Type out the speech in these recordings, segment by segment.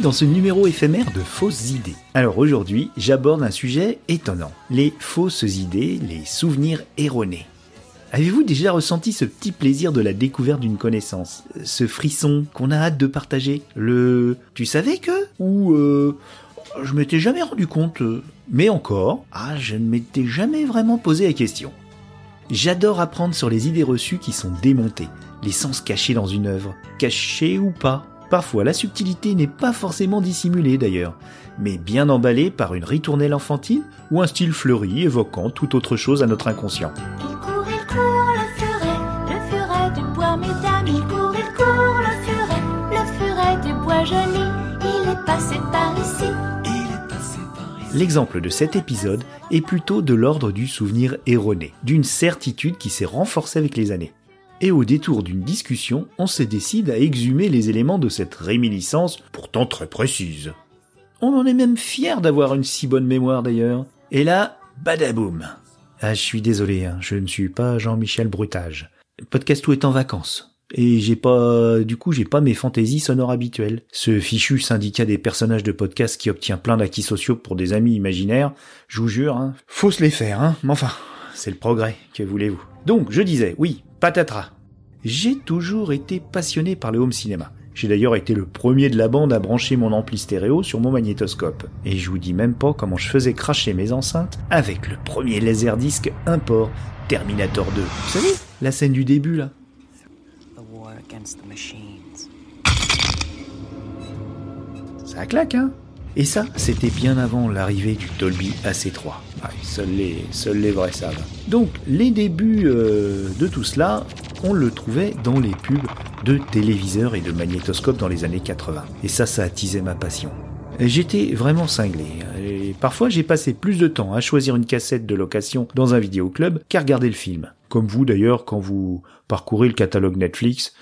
Dans ce numéro éphémère de fausses idées. Alors aujourd'hui, j'aborde un sujet étonnant. Les fausses idées, les souvenirs erronés. Avez-vous déjà ressenti ce petit plaisir de la découverte d'une connaissance? Ce frisson qu'on a hâte de partager? Le « tu savais que ?» ou euh, Je m'étais jamais rendu compte. Mais encore, ah, je ne m'étais jamais vraiment posé la question. J'adore apprendre sur les idées reçues qui sont démontées, les sens cachés dans une œuvre, cachés ou pas. Parfois, la subtilité n'est pas forcément dissimulée d'ailleurs, mais bien emballée par une ritournelle enfantine ou un style fleuri évoquant tout autre chose à notre inconscient. Il court, il court, le furet, le furet du bois, mesdames. Il court, il court, le furet, le furet du bois joli. Il est passé par ici. L'exemple de cet épisode est plutôt de l'ordre du souvenir erroné, d'une certitude qui s'est renforcée avec les années. Et au détour d'une discussion, on se décide à exhumer les éléments de cette réminiscence, pourtant très précise. On en est même fier d'avoir une si bonne mémoire d'ailleurs. Et là, badaboum Ah, je suis désolé, hein, je ne suis pas Jean-Michel Brutage. Podcast tout est en vacances. Et j'ai pas, du coup, j'ai pas mes fantaisies sonores habituelles. Ce fichu syndicat des personnages de podcast qui obtient plein d'acquis sociaux pour des amis imaginaires, je vous jure, hein, faut se les faire, hein. Mais enfin, c'est le progrès, que voulez-vous. Donc, je disais, oui, patatras. J'ai toujours été passionné par le home cinéma. J'ai d'ailleurs été le premier de la bande à brancher mon ampli stéréo sur mon magnétoscope. Et je vous dis même pas comment je faisais cracher mes enceintes avec le premier laserdisc import Terminator 2. Vous savez, la scène du début là. Ça claque, hein? Et ça, c'était bien avant l'arrivée du Dolby AC3. Ouais, seuls, les, seuls les vrais savent. Donc, les débuts euh, de tout cela, on le trouvait dans les pubs de téléviseurs et de magnétoscopes dans les années 80. Et ça, ça attisait ma passion. J'étais vraiment cinglé. Et parfois, j'ai passé plus de temps à choisir une cassette de location dans un vidéoclub qu'à regarder le film. Comme vous d'ailleurs, quand vous parcourez le catalogue Netflix,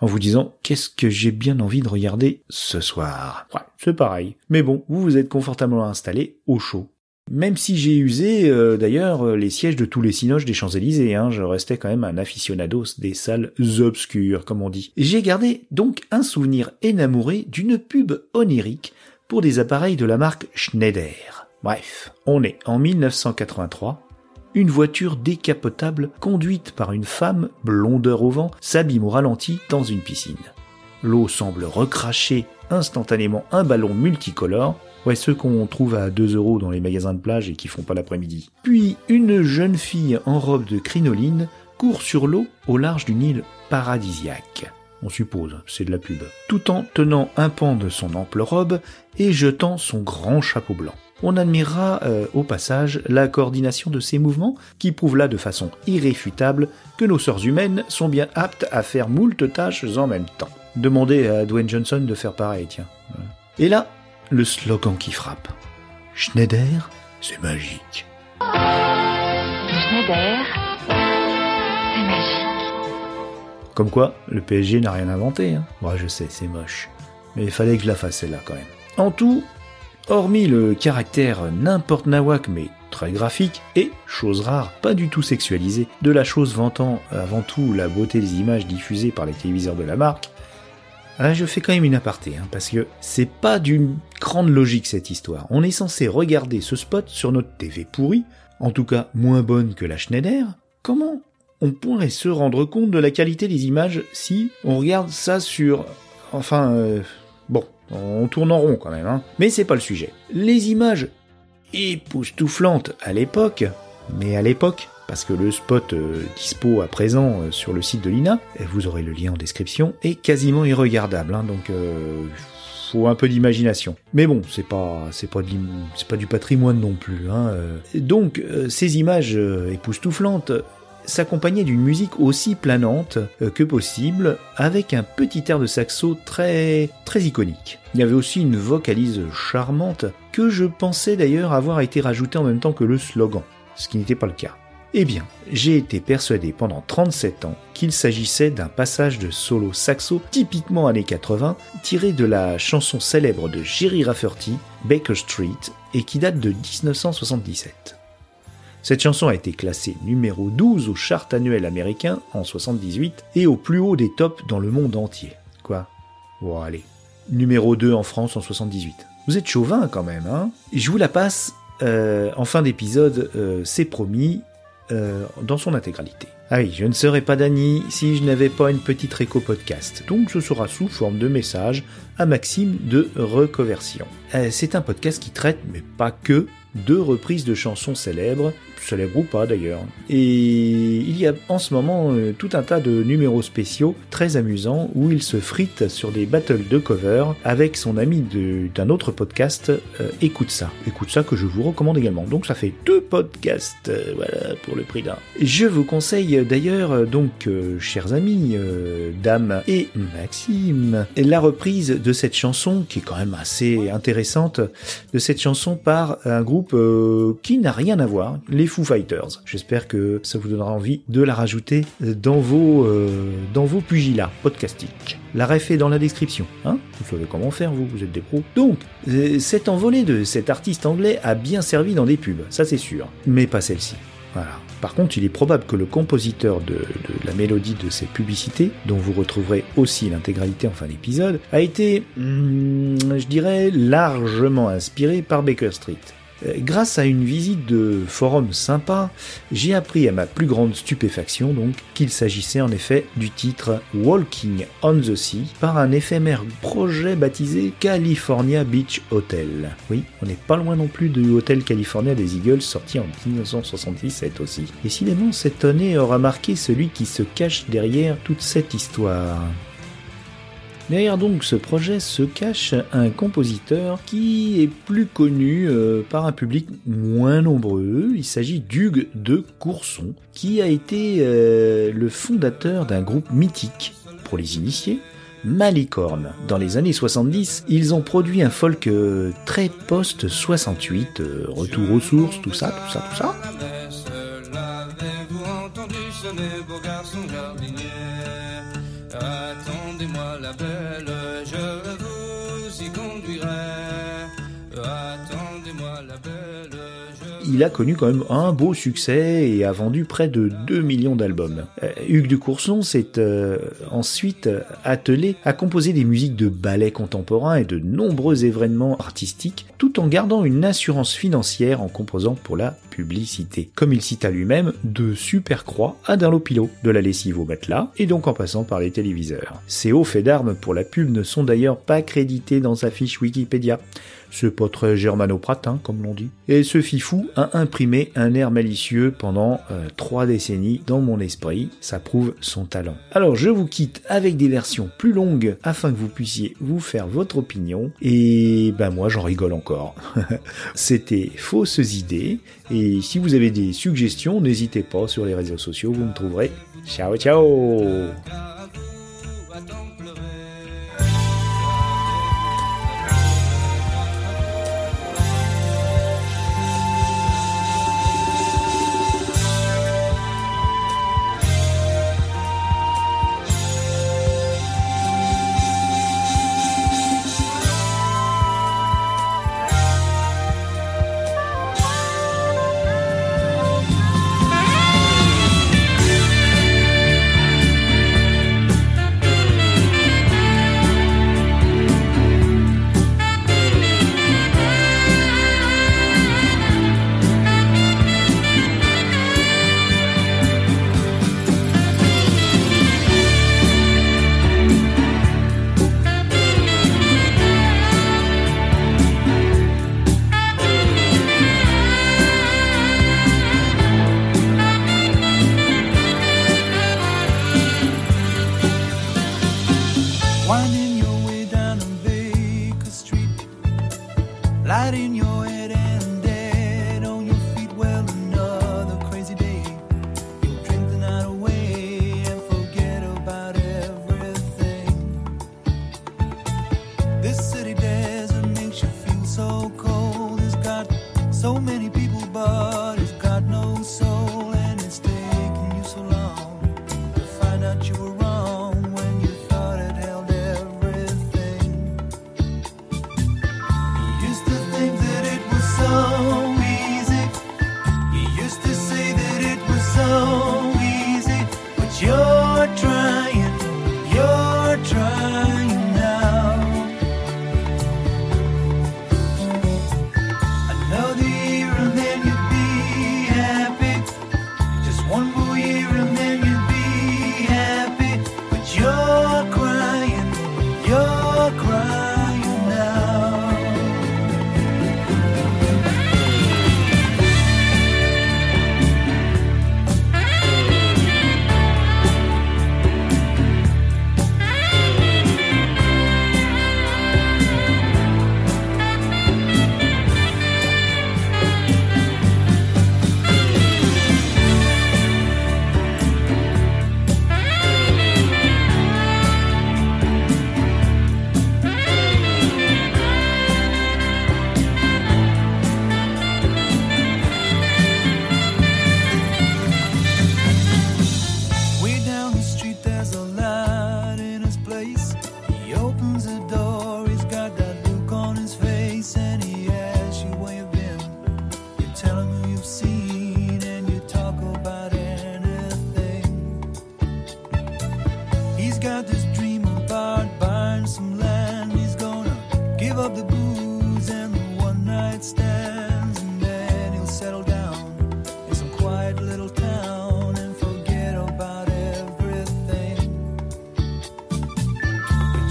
en vous disant qu'est-ce que j'ai bien envie de regarder ce soir. Ouais, c'est pareil. Mais bon, vous vous êtes confortablement installé au chaud. Même si j'ai usé euh, d'ailleurs euh, les sièges de tous les cinoches des Champs-Élysées, hein, je restais quand même un aficionados des salles obscures, comme on dit. J'ai gardé donc un souvenir énamouré d'une pub onirique pour des appareils de la marque Schneider. Bref, on est en 1983. Une voiture décapotable conduite par une femme, blondeur au vent, s'abîme au ralenti dans une piscine. L'eau semble recracher instantanément un ballon multicolore, ouais ceux qu'on trouve à 2 euros dans les magasins de plage et qui font pas l'après-midi. Puis une jeune fille en robe de crinoline court sur l'eau au large d'une île paradisiaque. On suppose, c'est de la pub. Tout en tenant un pan de son ample robe et jetant son grand chapeau blanc. On admirera euh, au passage la coordination de ses mouvements qui prouve là de façon irréfutable que nos sœurs humaines sont bien aptes à faire moult tâches en même temps. Demandez à Dwayne Johnson de faire pareil, tiens. Et là, le slogan qui frappe. Schneider, c'est magique. Schneider, c'est magique. Comme quoi, le PSG n'a rien inventé. Hein. Ouais, je sais, c'est moche. Mais il fallait que je la fasse celle-là quand même. En tout, hormis le caractère n'importe nawak mais très graphique et, chose rare, pas du tout sexualisé, de la chose vantant avant tout la beauté des images diffusées par les téléviseurs de la marque, ah, je fais quand même une aparté, hein, parce que c'est pas d'une grande logique cette histoire. On est censé regarder ce spot sur notre TV pourrie, en tout cas moins bonne que la Schneider. Comment on pourrait se rendre compte de la qualité des images si on regarde ça sur... Enfin... euh, on tourne en rond quand même, hein. Mais c'est pas le sujet. Les images époustouflantes à l'époque, mais à l'époque, parce que le spot euh, dispo à présent euh, sur le site de l'INA, et vous aurez le lien en description, est quasiment irregardable, hein, donc euh, faut un peu d'imagination. Mais bon, c'est pas c'est pas c'est pas du patrimoine non plus. Hein. Donc ces images époustouflantes s'accompagnait d'une musique aussi planante euh, que possible, avec un petit air de saxo très très iconique. Il y avait aussi une vocalise charmante que je pensais d'ailleurs avoir été rajoutée en même temps que le slogan, ce qui n'était pas le cas. Eh bien, j'ai été persuadé pendant 37 ans qu'il s'agissait d'un passage de solo saxo typiquement années 80, tiré de la chanson célèbre de Jerry Rafferty, Baker Street, et qui date de 1977. Cette chanson a été classée numéro 12 au chart annuel américain en 78 et au plus haut des tops dans le monde entier. Quoi? Bon, allez. Numéro 2 en France en 78. Vous êtes chauvin quand même, hein? Je vous la passe euh, en fin d'épisode, euh, c'est promis, euh, dans son intégralité. Ah oui, je ne serais pas Dany si je n'avais pas une petite réco podcast. Donc ce sera sous forme de message à Maxime de Recoversion. Euh, c'est un podcast qui traite, mais pas que, de reprises de chansons célèbres, célèbres ou pas d'ailleurs. Et il y a en ce moment euh, tout un tas de numéros spéciaux très amusants où il se frite sur des battles de cover avec son ami d'un autre podcast, euh, Écoute ça. Écoute ça que je vous recommande également. Donc ça fait deux podcasts, euh, voilà, pour le prix d'un. Je vous conseille d'ailleurs, donc, chers amis, Dame et Maxime, la reprise de cette chanson qui est quand même assez intéressante, de cette chanson par un groupe qui n'a rien à voir, Foo Fighters. J'espère que ça vous donnera envie de la rajouter dans vos, euh, dans vos pugilats podcastiques. La ref est dans la description, hein Vous savez comment faire, vous, vous êtes des pros. Donc, euh, cette envolée de cet artiste anglais a bien servi dans des pubs, ça c'est sûr, mais pas celle-ci. Par contre, il est probable que le compositeur de, de la mélodie de ces publicités, dont vous retrouverez aussi l'intégralité en fin d'épisode, a été, hmm, je dirais, largement inspiré par Baker Street. Euh, Grâce à une visite de forum sympa, j'ai appris à ma plus grande stupéfaction donc qu'il s'agissait en effet du titre Walking on the Sea par un éphémère projet baptisé California Beach Hotel. Oui, on n'est pas loin non plus du Hotel California des Eagles sorti en 1977 aussi. Décidément, cette année aura marqué celui qui se cache derrière toute cette histoire. Derrière donc ce projet se cache un compositeur qui est plus connu euh, par un public moins nombreux. Il s'agit d'Hugues de Courson, qui a été euh, le fondateur d'un groupe mythique pour les initiés, Malicorne. Dans les années 70, ils ont produit un folk euh, très post-68, euh, retour aux sources, tout ça, tout ça, tout ça. La messe, il a connu quand même un beau succès et a vendu près de 2 millions d'albums. Euh, Hugues de Courson s'est euh, ensuite attelé à composer des musiques de ballets contemporains et de nombreux événements artistiques, tout en gardant une assurance financière en composant pour la publicité. Comme il cite à lui-même, de super croix à de la lessive au matelas, et donc en passant par les téléviseurs. Ses hauts faits d'armes pour la pub ne sont d'ailleurs pas crédités dans sa fiche Wikipédia. C'est pas très germano-pratin, comme l'on dit. Et ce fifou a imprimé un air malicieux pendant euh, trois décennies dans mon esprit. Ça prouve son talent. Alors je vous quitte avec des versions plus longues afin que vous puissiez vous faire votre opinion. Et ben moi j'en rigole encore. C'était fausses idées. Et si vous avez des suggestions, n'hésitez pas sur les réseaux sociaux, vous me trouverez. Ciao ciao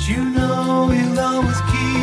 you know he'll always keep